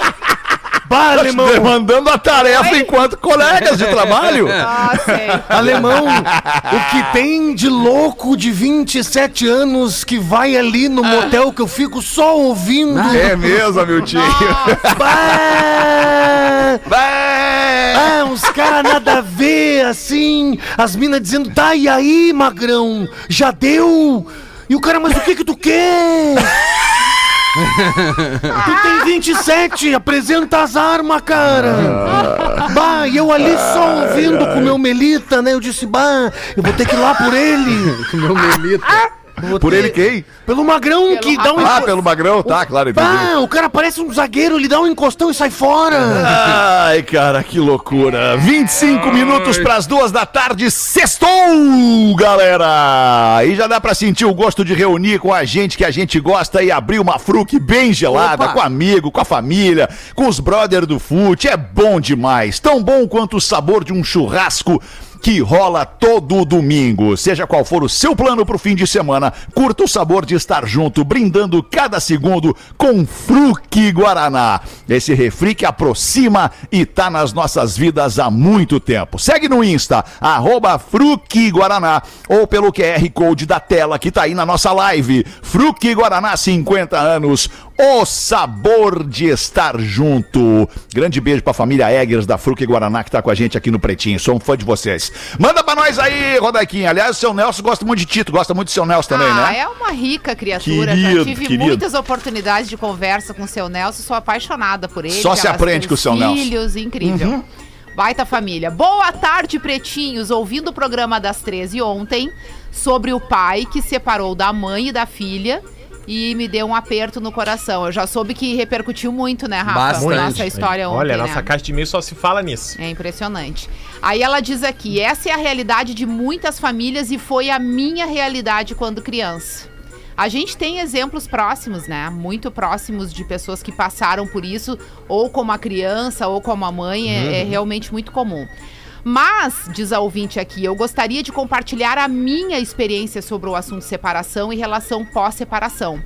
Bah, Tô te alemão. demandando a tarefa Oi? enquanto colegas de trabalho. Ah, sei. Alemão, o que tem de louco de 27 anos que vai ali no motel que eu fico só ouvindo. É mesmo, meu tio. Bah! Vai. Ah, uns caras nada a ver, assim. As minas dizendo, tá, e aí, magrão? Já deu? E o cara, mas o que que tu quer? tu tem 27, apresenta as armas, cara. Bah, e eu ali só ouvindo com o meu melita, né? Eu disse, bah, eu vou ter que ir lá por ele. Meu melito. Por ele quem? Pelo magrão Pelo que dá um... Ah, pelo Magrão, tá, claro, entendi. Bah, o cara parece um zagueiro, ele dá um encostão e sai fora. Ai, cara, que loucura. 25 minutos pras duas da tarde, sextou, galera! Aí já dá pra sentir o gosto de reunir com a gente que a gente gosta e abrir uma fruque bem gelada, Opa! com amigo, com a família, com os brother do fute. É bom demais. Tão bom quanto o sabor de um churrasco que rola todo domingo. Seja qual for o seu plano pro fim de semana, curta o sabor de estar junto, brindando cada segundo com Fruque Guaraná. Esse refri que aproxima e tá nas nossas vidas há muito tempo. Segue no Insta, arroba Fruque Guaraná, ou pelo QR Code da tela que tá aí na nossa live. Fruque Guaraná, 50 anos, o sabor de estar junto. Grande beijo pra família Eggers da Fruque Guaraná que tá com a gente aqui no Pretinho. Sou um fã de vocês. Manda pra nós aí, Rodaquinha. Aliás, o seu Nelson gosta muito de Tito, gosta muito do seu Nelson também, ah, né? é uma rica criatura. Querido, Já tive querido. muitas oportunidades de conversa com o seu Nelson, sou apaixonada por ele. Só se aprende com o seu Nelson. Uhum. filhos, incrível. Baita família. Boa tarde, pretinhos. Ouvindo o programa das 13 ontem sobre o pai que separou da mãe e da filha e me deu um aperto no coração. Eu já soube que repercutiu muito, né, Rafa? Bastante. Nossa história ontem, Olha, né? nossa caixa de e-mail só se fala nisso. É impressionante. Aí ela diz aqui: essa é a realidade de muitas famílias e foi a minha realidade quando criança. A gente tem exemplos próximos, né? Muito próximos de pessoas que passaram por isso, ou como a criança, ou como a mãe, é, é realmente muito comum. Mas, diz a ouvinte aqui, eu gostaria de compartilhar a minha experiência sobre o assunto separação e relação pós-separação.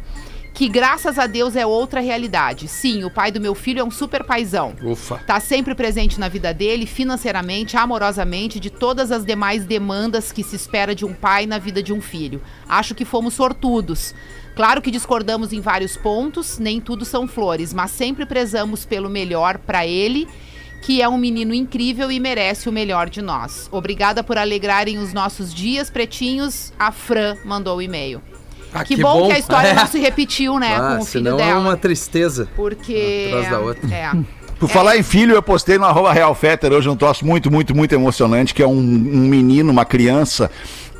Que graças a Deus é outra realidade. Sim, o pai do meu filho é um super paizão. Ufa. Tá sempre presente na vida dele, financeiramente, amorosamente, de todas as demais demandas que se espera de um pai na vida de um filho. Acho que fomos sortudos. Claro que discordamos em vários pontos, nem tudo são flores, mas sempre prezamos pelo melhor para ele, que é um menino incrível e merece o melhor de nós. Obrigada por alegrarem os nossos dias, pretinhos. A Fran mandou o e-mail. Ah, que, bom, que a história É. não se repetiu, né, Ah, com o filho senão dela. é uma tristeza. Porque. Atrás da outra. É. Por falar em filho, eu postei no arroba Real Fetter hoje um troço muito, muito, muito emocionante, que é um, um menino, uma criança,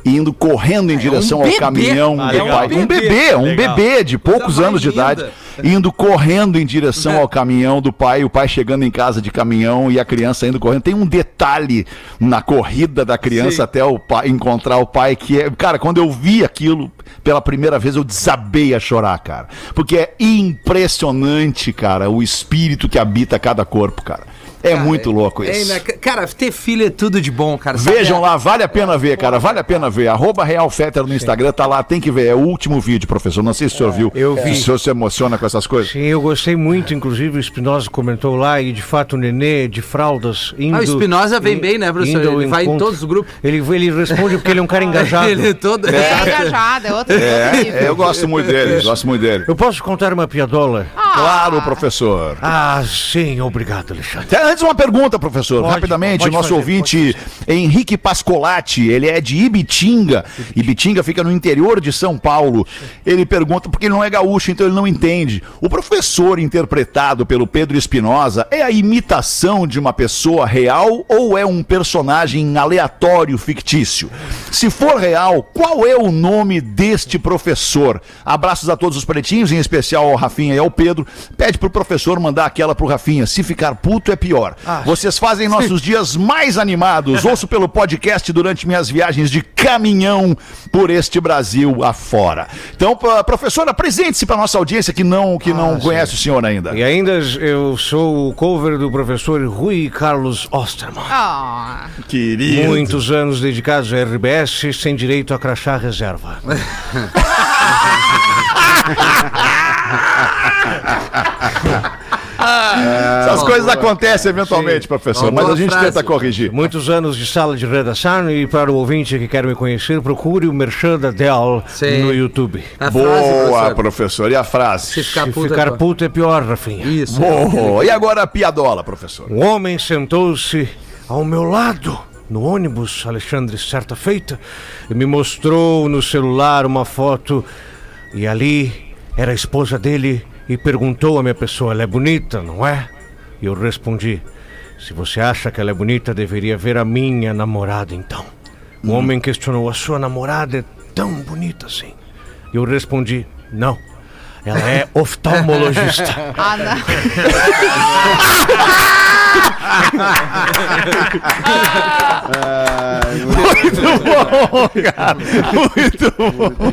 indo correndo em direção ao bebê. caminhão Ah, do legal. pai. Um Bebê. um Legal. bebê de poucos anos de idade, indo correndo em direção ao caminhão do pai, o pai chegando em casa de caminhão e a criança indo correndo. Tem um detalhe na corrida da criança Sim. até o pai encontrar o pai que é, cara, quando eu vi aquilo pela primeira vez eu desabei a chorar, cara, porque é impressionante, cara, o espírito que habita cada corpo, cara. É Cara, muito louco é isso. ina- Cara, ter filho é tudo de bom, cara. Sabe? Vejam lá, vale a pena ver, cara, vale a pena ver. Arroba Real Fetter no Instagram, tá lá, tem que ver. É o último vídeo, professor. Não sei se o senhor viu. eu vi. Se o senhor se emociona com essas coisas. Sim, eu gostei muito, inclusive o Espinosa comentou lá, e de fato o Nenê de fraldas indo... Ah, o Espinosa vem in- bem, né, professor? Ele vai em todos os grupos. Ele, ele responde porque ele é um cara engajado. Ele é todo. É engajado, é outro, outro É, nível. eu gosto muito dele, gosto muito dele. Eu posso contar uma piadola? Claro, professor. Ah, sim, obrigado, Alexandre. Antes uma pergunta, professor, Pode, rapidamente. pode o nosso fazer, ouvinte Henrique Pascolati, ele é de Ibitinga. Ibitinga fica no interior de São Paulo. Ele pergunta porque ele não é gaúcho, então ele não entende. O professor interpretado pelo Pedro Espinosa é a imitação de uma pessoa real ou é um personagem aleatório fictício? Se for real, qual é o nome deste professor? Abraços a todos os pretinhos, em especial ao Rafinha e ao Pedro. Pede pro professor mandar aquela pro Rafinha. Se ficar puto é pior. Vocês fazem nossos dias mais animados. Ouço pelo podcast durante minhas viagens de caminhão por este Brasil afora. Então, p- professor, apresente-se para nossa audiência que não, que não conhece o senhor ainda. E ainda eu sou o cover do professor Rui Carlos Osterman. Ah, Querido. Muitos anos dedicados à RBS, sem direito a crachá reserva. Essas coisas acontecem eventualmente, professor, mas a gente frase. tenta corrigir. Muitos anos de sala de redação e para o ouvinte que quer me conhecer, procure o Merchan da Dell Sim. no YouTube. A frase, Boa, professor. professor. E a frase? Se ficar Se puto. ficar é pior. puto é pior, Rafinha. Isso. Boa. E agora a piadola, professor. Um homem sentou-se ao meu lado no ônibus, Alexandre, certa feita, e me mostrou no celular uma foto e ali era a esposa dele e perguntou à minha pessoa: ela é bonita, não é? E eu respondi: se você acha que ela é bonita, deveria ver a minha namorada então. O homem questionou: a sua namorada é tão bonita assim? E eu respondi: não. Ela é oftalmologista. ah, não. Muito bom, cara. Muito bom.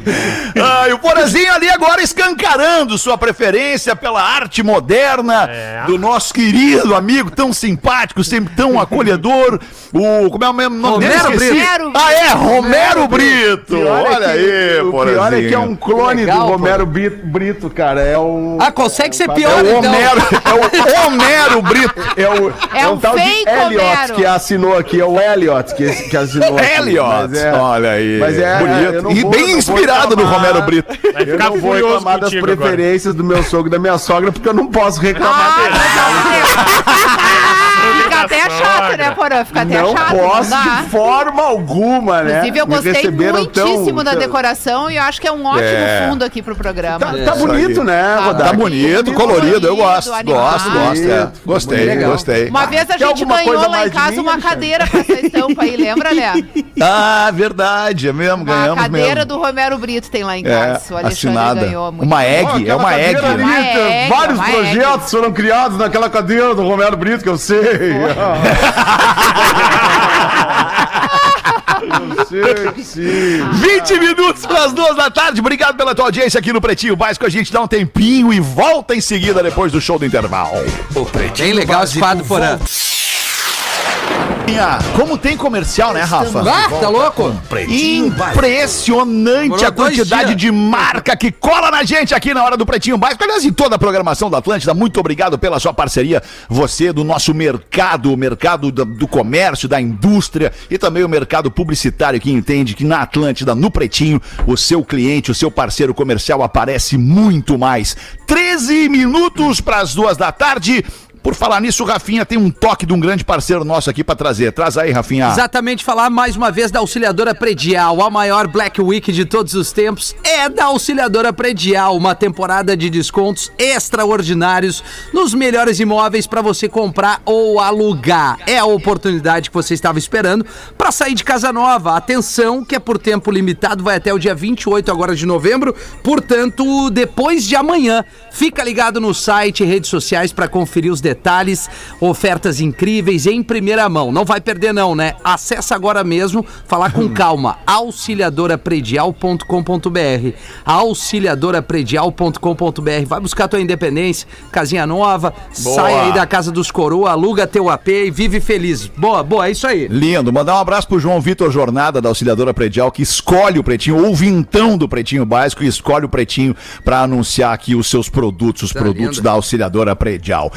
Ah, e o Porazinho ali agora escancarando sua preferência pela arte moderna do nosso querido amigo, tão simpático, sempre tão acolhedor. O. Como é o mesmo nome dele? Romero. Brito. Ah, é, Romero Brito. Pior é Olha que- aí, O pior é que é um Porazinho. clone Legal, do. Romero Bi- Brito, cara. É um. Ah, consegue ser É pior, É o então. Homero, é o Homero Brito. É o, É o um tal de Elliot Homero. que assinou aqui, é o Elliot que, que assinou aqui. Elliot, é- olha aí. Mas é, eu bonito. E vou- bem inspirado no. Romero Brito. Vai Eu ficar não vou reclamar das contigo agora. preferências do meu sogro e da minha sogra, porque eu não posso reclamar Ah, dele. Fica até chato, né, Porã? Fica até Não chato. posso dá. de forma alguma, né? Inclusive, eu Me gostei receberam tão- muitíssimo da decoração e eu acho que é um ótimo É. fundo aqui pro programa. Tá, É, tá bonito, né, Tá Rodak? Tá bonito, colorido, eu gosto. animado. Gosto, gosto. é. Gostei, legal. gostei. Uma vez a gente ganhou lá em casa uma cadeira com essa estampa aí, lembra, né? Ah, verdade, é mesmo, Uma ganhamos cadeira mesmo. do Romero Brito tem lá em É, casa. o Alexandre assinada. ganhou muito. Uma egg, é uma egg. cadeira ali, Uma tem egg, vários uma projetos foram criados naquela cadeira do Romero Brito, que eu sei. Sei que sim. 20 minutos para as duas da tarde. Obrigado pela tua audiência aqui no Pretinho Básico. A gente dá um tempinho e volta em seguida depois do show do intervalo. Bem legal esse quadro, Porã. Como tem comercial, né, Rafa? Ah, tá louco? Impressionante a quantidade de marca que cola na gente aqui na hora do Pretinho Básico. Aliás, em toda a programação da Atlântida, muito obrigado pela sua parceria. Você do nosso mercado, o mercado do, do comércio, da indústria e também o mercado publicitário que entende que na Atlântida, no Pretinho, o seu cliente, o seu parceiro comercial aparece muito mais. 13 minutos para as duas da tarde. Por falar nisso, Rafinha tem um toque de um grande parceiro nosso aqui pra trazer. Traz aí, Rafinha. Exatamente, falar mais uma vez da Auxiliadora Predial. A maior Black Week de todos os tempos é da Auxiliadora Predial. Uma temporada de descontos extraordinários nos melhores imóveis para você comprar ou alugar. É a oportunidade que você estava esperando para sair de casa nova. Atenção, que é por tempo limitado, vai até o dia 28 agora de novembro. Portanto, depois de amanhã, fica ligado no site e redes sociais para conferir os detalhes, ofertas incríveis em primeira mão. Não vai perder não, né? Acesse agora mesmo, falar com calma. auxiliadorapredial.com.br. auxiliadorapredial.com.br. Vai buscar tua independência, casinha nova, sai aí da casa dos coroa, aluga teu AP e vive feliz. Boa, boa, é isso aí. Lindo. Mandar um abraço pro João Vitor Jornada, da Auxiliadora Predial, que escolhe o Pretinho, ou vintão do Pretinho Básico, e escolhe o Pretinho pra anunciar aqui os seus produtos, os Tá produtos lindo. da Auxiliadora Predial.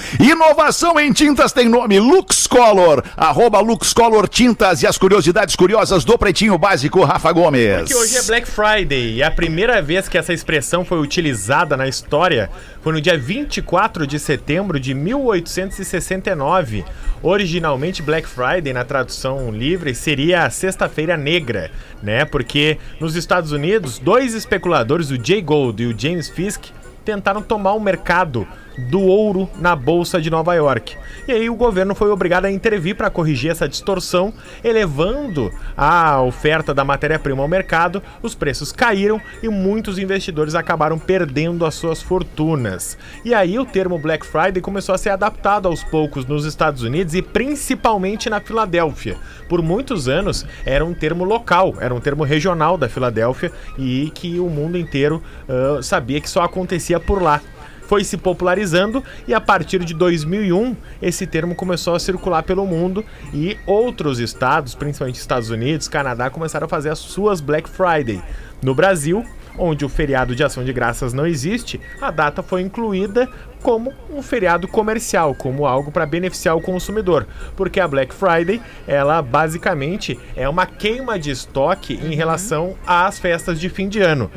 Inovação em tintas tem nome Lux Color, arroba Lux Color Tintas e as curiosidades curiosas do Pretinho Básico, Rafa Gomes. Que hoje é Black Friday e a primeira vez que essa expressão foi utilizada na história foi no dia 24 de setembro de 1869. Originalmente Black Friday na tradução livre seria a Sexta-feira Negra, né? Porque nos Estados Unidos, dois especuladores, o Jay Gould e o James Fisk, tentaram tomar o mercado do ouro na bolsa de Nova York. E aí o governo foi obrigado a intervir para corrigir essa distorção, elevando a oferta da matéria-prima ao mercado, os preços caíram e muitos investidores acabaram perdendo as suas fortunas. E aí o termo Black Friday começou a ser adaptado aos poucos nos Estados Unidos e principalmente na Filadélfia. Por muitos anos era um termo local, era um termo regional da Filadélfia e que o mundo inteiro ah, sabia que só acontecia por lá foi se popularizando e a partir de 2001 esse termo começou a circular pelo mundo e outros estados, principalmente Estados Unidos, Canadá, começaram a fazer as suas Black Friday. No Brasil, onde o feriado de ação de graças não existe, a data foi incluída como um feriado comercial, como algo para beneficiar o consumidor, porque a Black Friday, ela basicamente é uma queima de estoque em relação às festas de fim de ano.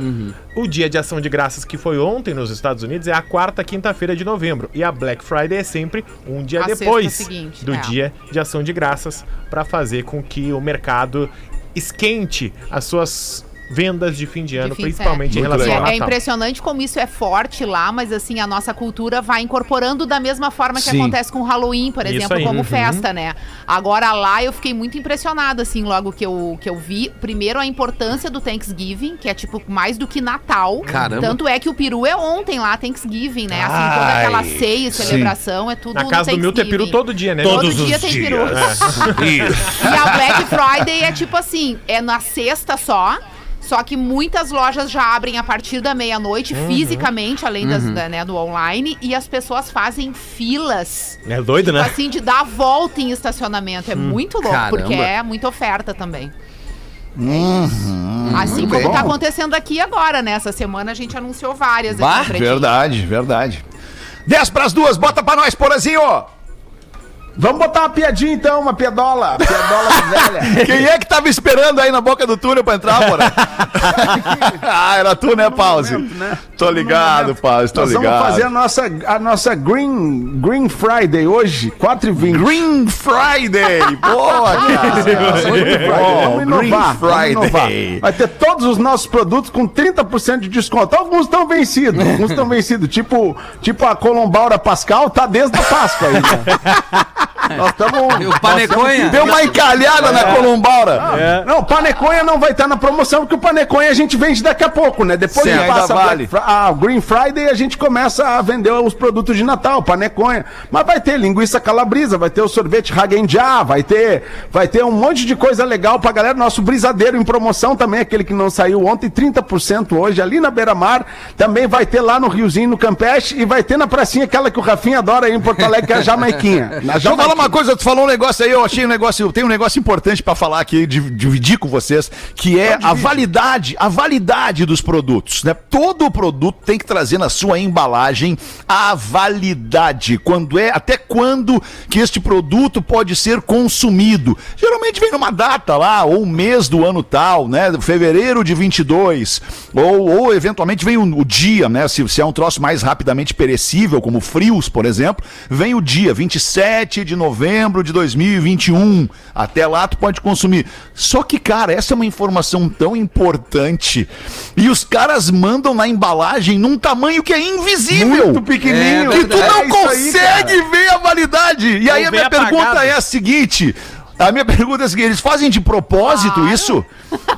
O dia de ação de graças que foi ontem nos Estados Unidos é a quarta quinta-feira de novembro e a Black Friday é sempre um dia A depois do é. dia de ação de graças para fazer com que o mercado esquente as suas vendas de fim de ano, fim- principalmente em Muito relação ao é, é Natal. impressionante como isso é forte lá, mas assim, a nossa cultura vai incorporando da mesma forma que Sim. acontece com o Halloween, por Isso exemplo, aí. como Uhum. festa, né? Agora lá eu fiquei muito impressionada, assim, logo que eu, que eu vi. Primeiro, a importância do Thanksgiving, que é tipo mais do que Natal. Caramba. Tanto é que o peru é ontem lá, Thanksgiving, né? Assim, toda Ai, aquela ceia e celebração é tudo Na casa do Milton é peru todo dia, né? Todo Todos dia os tem dias. peru. E a Black Friday é tipo assim, é na sexta só. Só que muitas lojas já abrem a partir da meia-noite, Uhum. fisicamente, além das, da, né, do online, e as pessoas fazem filas. É doido, né? Assim, de dar a volta em estacionamento. É muito louco, Caramba. porque é muita oferta também. Uhum. assim muito como bem. tá acontecendo aqui agora, né? Essa semana a gente anunciou várias Bah. Verdade, verdade. 10 pras duas, bota pra nós, Porazinho! Vamos botar uma piadinha então, uma piadola. Piadola velha. Quem é que tava esperando aí na boca do túnel pra entrar, Porã? ah, era tu, né, Pause? momento, né? Tô ligado, Pause, tô Nós ligado. vamos fazer a nossa, a nossa Green, Green Friday hoje, 4h20. Green Friday! Boa, cara! Muito bom. Vamos inovar, Green Friday. inovar. Vai ter todos os nossos produtos com 30% de desconto. Alguns estão vencidos, alguns estão vencidos. Tipo, tipo a Colombaura Pascal tá desde a Páscoa aí, né? Nós estamos... E o Paneconha? Deu uma encalhada na Colombaura. Não, Paneconha não vai estar na promoção, porque o Paneconha a gente vende daqui a pouco, né? Depois Sim, que passa a vale. A Green Friday, a gente começa a vender os produtos de Natal, Paneconha. Mas vai ter linguiça calabrisa, vai ter o sorvete Hagenjá, vai ter, vai ter um monte de coisa legal pra galera. Nosso brisadeiro em promoção também, aquele que não saiu ontem, 30% hoje, ali na Beira-Mar. Também vai ter lá no Riozinho, no Campeche, e vai ter na pracinha aquela que o Rafinha adora aí em Porto Alegre, que é a Jamaiquinha. Na falar uma coisa, tu falou um negócio aí, eu achei um negócio, tem um negócio importante pra falar aqui, div- dividir com vocês, que é a validade, a validade dos produtos, né? Todo produto tem que trazer na sua embalagem a validade, quando é, até quando que este produto pode ser consumido. Geralmente vem numa data lá, ou um mês do ano tal, né? Fevereiro de 22, ou, ou eventualmente vem o, o dia, né? Se, se é um troço mais rapidamente perecível, como frios, por exemplo, vem o dia, 27 de novembro de 2021. Até lá tu pode consumir. Só que, cara, essa é uma informação tão importante. E os caras mandam na embalagem num tamanho que é invisível. Muito pequenininho. É que tu É não aí, consegue ver a validade. E aí a minha pergunta apagado. é a seguinte. A minha pergunta é a seguinte, eles fazem de propósito isso?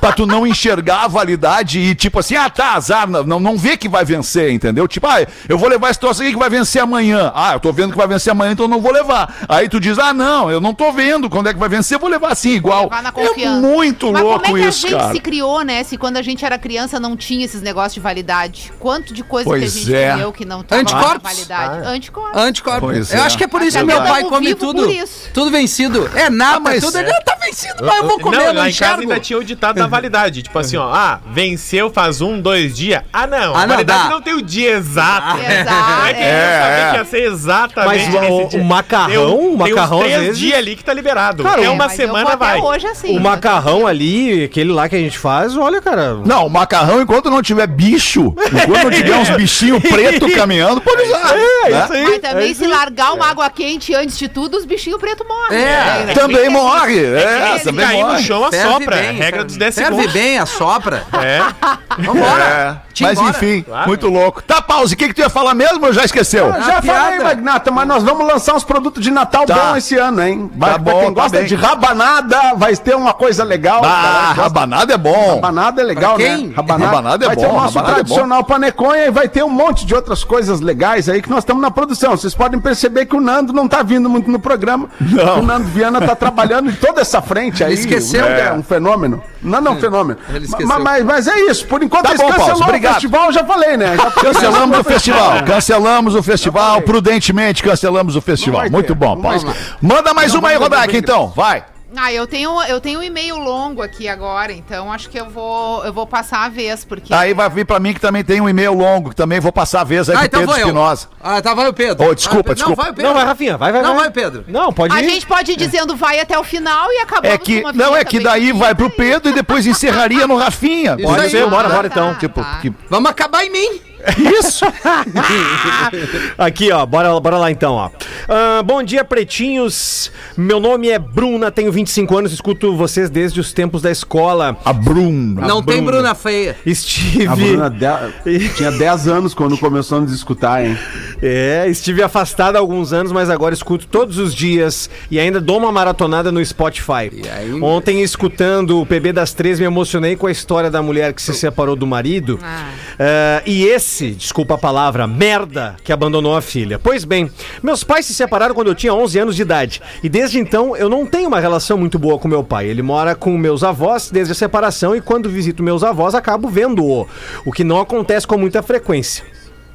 Pra tu não enxergar a validade e tipo assim, ah tá, azar, não, não vê que vai vencer, entendeu? Tipo, ah, eu vou levar esse troço aqui que vai vencer amanhã. Ah, eu tô vendo que vai vencer amanhã, então eu não vou levar. Aí tu diz, ah não, eu não tô vendo quando é que vai vencer, eu vou levar assim, igual. levar na É muito Mas louco como é que isso, a gente cara. se criou, né? Se quando a gente era criança não tinha esses negócios de validade. Quanto de coisa Pois que a gente é. comeu que não tava Anticorpos? validade. Anticorpos. Anticorpos. Pois Eu é. acho que é por isso Até que meu pai come tudo. isso. Tudo vencido. É nada, Ah, mas tudo. é. Ele tá vencido, mas eu vou comer, não, eu não lá em casa enxergo. ainda tinha o ditado da validade. Tipo assim, ó. Ah, venceu faz um, dois dias. Ah, não. Ah, a não, validade dá. não tem o dia exato. Exato. Não é que É. eu sabia é. que ia ser exatamente Mas o- o macarrão, Tem um- o macarrão, tem três vezes- dias ali que tá liberado. Cara, Até é, uma mas eu vou semana até vai. hoje assim. O macarrão ali, aquele lá que a gente faz, olha, cara. Não, o macarrão, enquanto não tiver bicho, enquanto não tiver uns bichinhos pretos caminhando, pode usar. É, né? isso aí. Mas também é se largar uma água quente antes de tudo, os bichinhos pretos morrem. É, né? Também morre. É, É, Se também cair no morre. chão, Ferve assopra. bem, regra dos 10 Ferve segundos. bem, assopra. É. Vambora. É, mas embora. enfim, Claro. muito louco. Tá, pause, o que, que tu ia falar mesmo ou já esqueceu? Eu já A falei, piada. Magnata, mas nós vamos lançar uns produtos de Natal Tá. bom esse ano, hein? Vai, Tá pra bom, quem tá gosta bem. de rabanada, vai ter uma coisa legal. Ah, rabanada é bom. Rabanada é legal, Pra quem? né? Rabanada é vai ter bom, o nosso rabanada é tradicional paneconha e vai ter um monte de outras coisas legais aí que nós estamos na produção. Vocês podem perceber que o Nando não tá vindo muito no programa. Não. O Nando Viana tá trabalhando em toda essa frente aí. Ele esqueceu. É um fenômeno. Não, não, é um fenômeno. Ele esqueceu. Ma- Mas, mas é isso. Por enquanto, Tá eles bom, Paulo, obrigado. o festival, eu já falei, né? Já Cancelamos o festival, cancelamos o festival, prudentemente cancelamos o festival. Muito bom, Paulo. Manda mais uma aí, Rodak, então, vai. Ah, eu tenho, eu tenho um e-mail longo aqui agora, então acho que eu vou, eu vou passar a vez, porque. Aí vai vir pra mim que também tem um e-mail longo, que também vou passar a vez aí Ah, pro então Pedro. Espinosa. Ah, tá, vai o Pedro. Ô, desculpa, Ah, desculpa. Não, vai o Pedro. Não, vai, Rafinha, vai, vai. Não, vai, Pedro. Não, pode A ir. gente pode ir dizendo vai até o final e acabamos É que, com uma não, é que daí vai pro Pedro e depois encerraria no Rafinha. Isso Pode aí. ser, bora, bora tá, então. Tipo, tá. que- Vamos acabar em mim. Isso. Aqui, ó, bora, bora lá então, ó. Ah, bom dia, pretinhos. Meu nome é Bruna, tenho 25 anos, escuto vocês desde os tempos da escola. A Bruna. não tem Bruna. Bruna feia. Estive. A Bruna de- tinha 10 anos quando começou a nos escutar, hein? É, estive afastado há alguns anos, mas agora escuto todos os dias e ainda dou uma maratonada no Spotify. aí? Ontem, escutando o PB das Três, me emocionei com a história da mulher que se separou do marido. Ah, e esse, desculpa a palavra, merda, que abandonou a filha. Pois bem, meus pais se separaram quando eu tinha 11 anos de idade. E desde então eu não tenho uma relação muito boa com meu pai. Ele mora com meus avós desde a separação e quando visito meus avós acabo vendo-o. O que não acontece com muita frequência.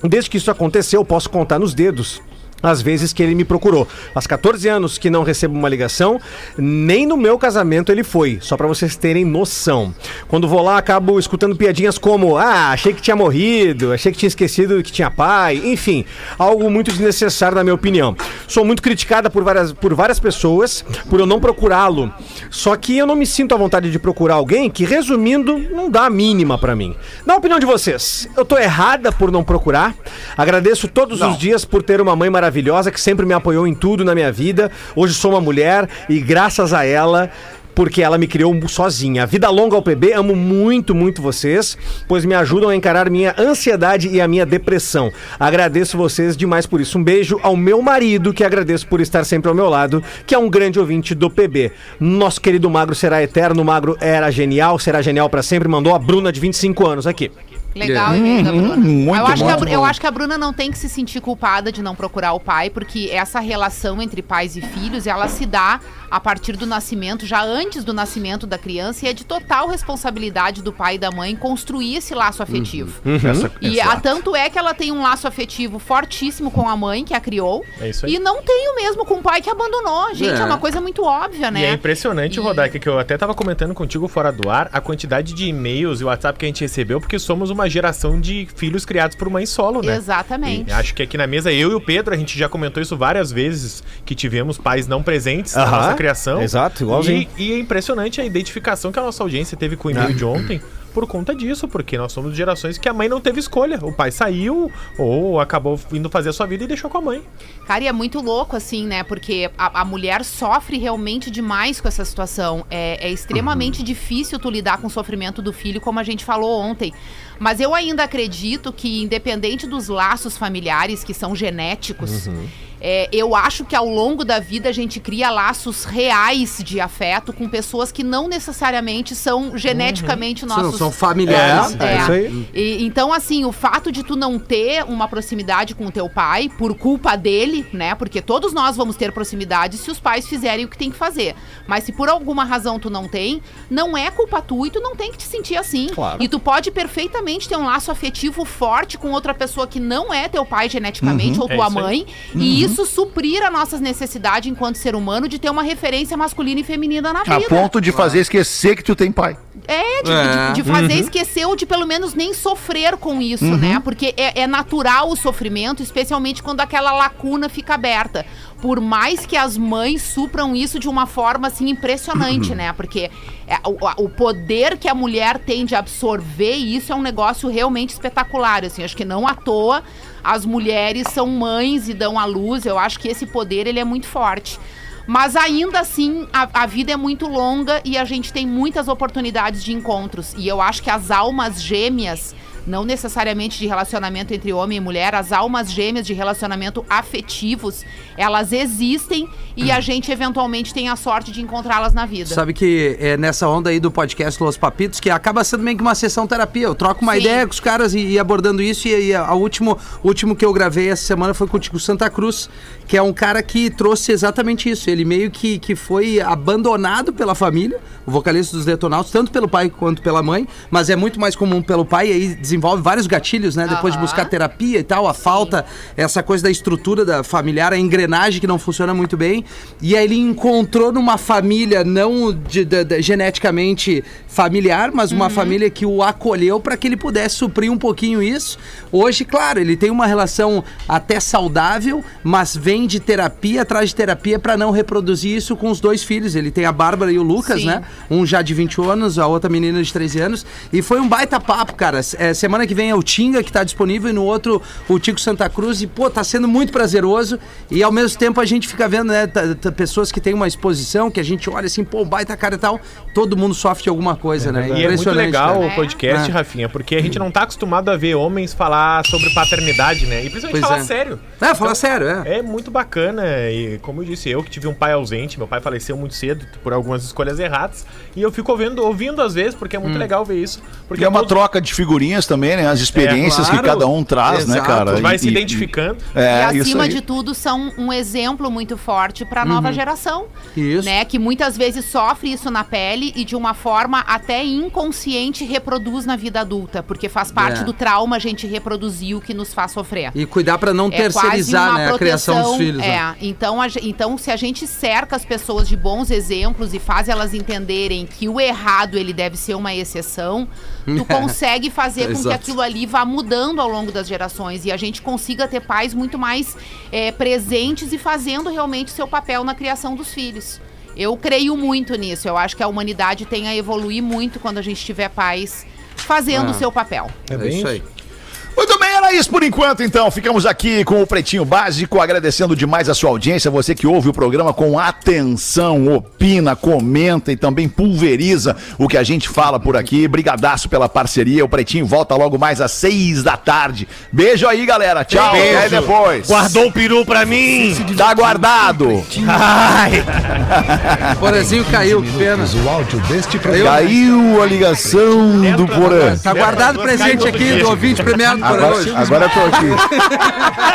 Desde que isso aconteceu, eu posso contar nos dedos. As vezes que ele me procurou. Faz 14 anos que não recebo uma ligação, nem no meu casamento ele foi, só pra vocês terem noção. Quando vou lá, acabo escutando piadinhas como: Ah, achei que tinha morrido, achei que tinha esquecido que tinha pai, enfim, algo muito desnecessário na minha opinião. Sou muito criticada por várias, por várias pessoas por eu não procurá-lo. Só que eu não me sinto à vontade de procurar alguém que, resumindo, não dá a mínima pra mim. Na opinião de vocês, eu tô errada por não procurar? Agradeço todos os dias por ter uma mãe maravilhosa que sempre me apoiou em tudo na minha vida. Hoje sou uma mulher e graças a ela porque ela me criou sozinha. Vida longa ao PB, amo muito, muito vocês, pois me ajudam a encarar minha ansiedade e a minha depressão. Agradeço vocês demais por isso. Um beijo ao meu marido, que agradeço por estar sempre ao meu lado, que é um grande ouvinte do PB. Nosso querido Magro será eterno, o Magro era genial, será genial pra sempre. Mandou a Bruna de 25 anos aqui. Legal, É. o e-mail da Bruna. muito eu, acho que a, eu acho que a Bruna não tem que se sentir culpada de não procurar o pai, porque essa relação entre pais e filhos, ela se dá a partir do nascimento, já antes do nascimento da criança, e é de total responsabilidade do pai e da mãe construir esse laço afetivo. Essa- E exato. a, tanto é que ela tem um laço afetivo fortíssimo com a mãe que a criou. É isso aí. E não tem o mesmo com o pai que abandonou. Gente, é, É. uma coisa muito óbvia, né? E é impressionante, E- Rodaica, que eu até tava comentando contigo fora do ar, a quantidade de e-mails e WhatsApp que a gente recebeu, porque somos uma geração de filhos criados por mãe solo, né? Exatamente. E acho que aqui na mesa, eu e o Pedro, a gente já comentou isso várias vezes, que tivemos pais não presentes na Aham, nossa criação. exato, igualzinho. E, e é impressionante a identificação que a nossa audiência teve com o e-mail de ontem. Por conta disso, porque nós somos gerações que a mãe não teve escolha. O pai saiu ou acabou indo fazer a sua vida e deixou com a mãe. Cara, e é muito louco, assim, né? Porque a, a mulher sofre realmente demais com essa situação. É, é extremamente difícil tu lidar com o sofrimento do filho, como a gente falou ontem. Mas eu ainda acredito que, independente dos laços familiares que são genéticos, é, eu acho que ao longo da vida a gente cria laços reais de afeto com pessoas que não necessariamente são geneticamente São, nossos são familiares. É, é isso aí. e- então, assim, o fato de tu não ter uma proximidade com o teu pai, por culpa dele, né? Porque todos nós vamos ter proximidade se os pais fizerem o que tem que fazer. Mas se por alguma razão tu não tem, não é culpa tua e tu não tem que te sentir assim. Claro. E tu pode perfeitamente ter um laço afetivo forte com outra pessoa que não é teu pai geneticamente ou É tua aí. mãe. E isso suprir a nossa necessidade enquanto ser humano de ter uma referência masculina e feminina na A vida. ponto de fazer esquecer que tu tem pai. É, de, É. de- de fazer esquecer ou de pelo menos nem sofrer com isso, né? Porque é, é natural o sofrimento, especialmente quando aquela lacuna fica aberta. Por mais que as mães supram isso de uma forma assim impressionante, né? Porque é, o, a- o poder que a mulher tem de absorver isso é um negócio realmente espetacular. Assim, acho que não à toa as mulheres são mães e dão à luz. Eu acho que esse poder ele é muito forte. Mas ainda assim, a, a vida é muito longa e a gente tem muitas oportunidades de encontros. E eu acho que as almas gêmeas, não necessariamente de relacionamento entre homem e mulher, as almas gêmeas de relacionamento afetivos, elas existem e a gente eventualmente tem a sorte de encontrá-las na vida. Sabe que é nessa onda aí do podcast Los Papitos, que acaba sendo meio que uma sessão terapia. Eu troco uma Sim. ideia com os caras e, e abordando isso. E, e a, a último, o último que eu gravei essa semana foi com o Tico Santa Cruz, que é um cara que trouxe exatamente isso. Ele meio que, que foi abandonado pela família, o vocalista dos Detonautas, tanto pelo pai quanto pela mãe, mas é muito mais comum pelo pai, e aí desenvolve vários gatilhos, né? Depois de buscar terapia e tal, a falta, essa coisa da estrutura da familiar, a engrenagem que não funciona muito bem. E aí ele encontrou numa família não de- de- de- geneticamente familiar, mas uma família que o acolheu para que ele pudesse suprir um pouquinho isso. Hoje, claro, ele tem uma relação até saudável, mas vem de terapia atrás de terapia para não reproduzir isso com os dois filhos. Ele tem a Bárbara e o Lucas, Sim. né? Um já de 20 anos, a outra menina de 13 anos. E foi um baita papo, cara. É, semana que vem é o Tinga, que tá disponível, e no outro o Tico Santa Cruz. E, pô, tá sendo muito prazeroso. E ao mesmo tempo a gente fica vendo, né, pessoas que têm uma exposição, que a gente olha assim, pô, baita cara e tal. Todo mundo sofre de alguma coisa, né? E é muito legal cara. o podcast, É. Rafinha, porque a gente não tá acostumado a ver homens falar sobre paternidade, né? E principalmente Pois falar é. sério. É, fala sério, é. É muito bacana e, como eu disse, eu que tive um pai ausente, meu pai faleceu muito cedo por algumas escolhas erradas, e eu fico ouvindo, ouvindo às vezes, porque é muito legal ver isso. Porque Porque é uma todos- troca de figurinhas também, né? As experiências claro. que cada um traz, né, Exato. cara? tu vai E- se e- identificando. É, e acima de tudo são um exemplo muito forte para a nova geração, Isso. né? Que muitas vezes sofre isso na pele e de uma forma até inconsciente reproduz na vida adulta, porque faz parte É. do trauma a gente reproduzir o que nos faz sofrer. E cuidar pra não É terceirizar, né, a criação dos filhos. É, né? então, a então se a gente cerca as pessoas de bons exemplos e faz elas entenderem que o errado ele deve ser uma exceção, tu consegue fazer com que aquilo ali vá mudando ao longo das gerações e a gente consiga ter pais muito mais é, presentes e fazendo realmente seu papel na criação dos filhos. Eu creio muito nisso. Eu acho que a humanidade tem a evoluir muito quando a gente tiver pais fazendo o Ah. seu papel. É, bem isso aí. Muito bem, era isso por enquanto, então. Ficamos aqui com o Pretinho Básico, agradecendo demais a sua audiência, você que ouve o programa com atenção, opina, comenta e também pulveriza o que a gente fala por aqui. Brigadaço pela parceria. O Pretinho volta logo mais às seis da tarde. Beijo aí, galera. Tchau. Beijo. Até depois. Guardou o peru pra mim! Tá guardado. Porazinho caiu, que pena. O áudio deste Caiu a ligação do Porã. Tá guardado o presente aqui do ouvinte por Agora, hoje. agora eu tô aqui.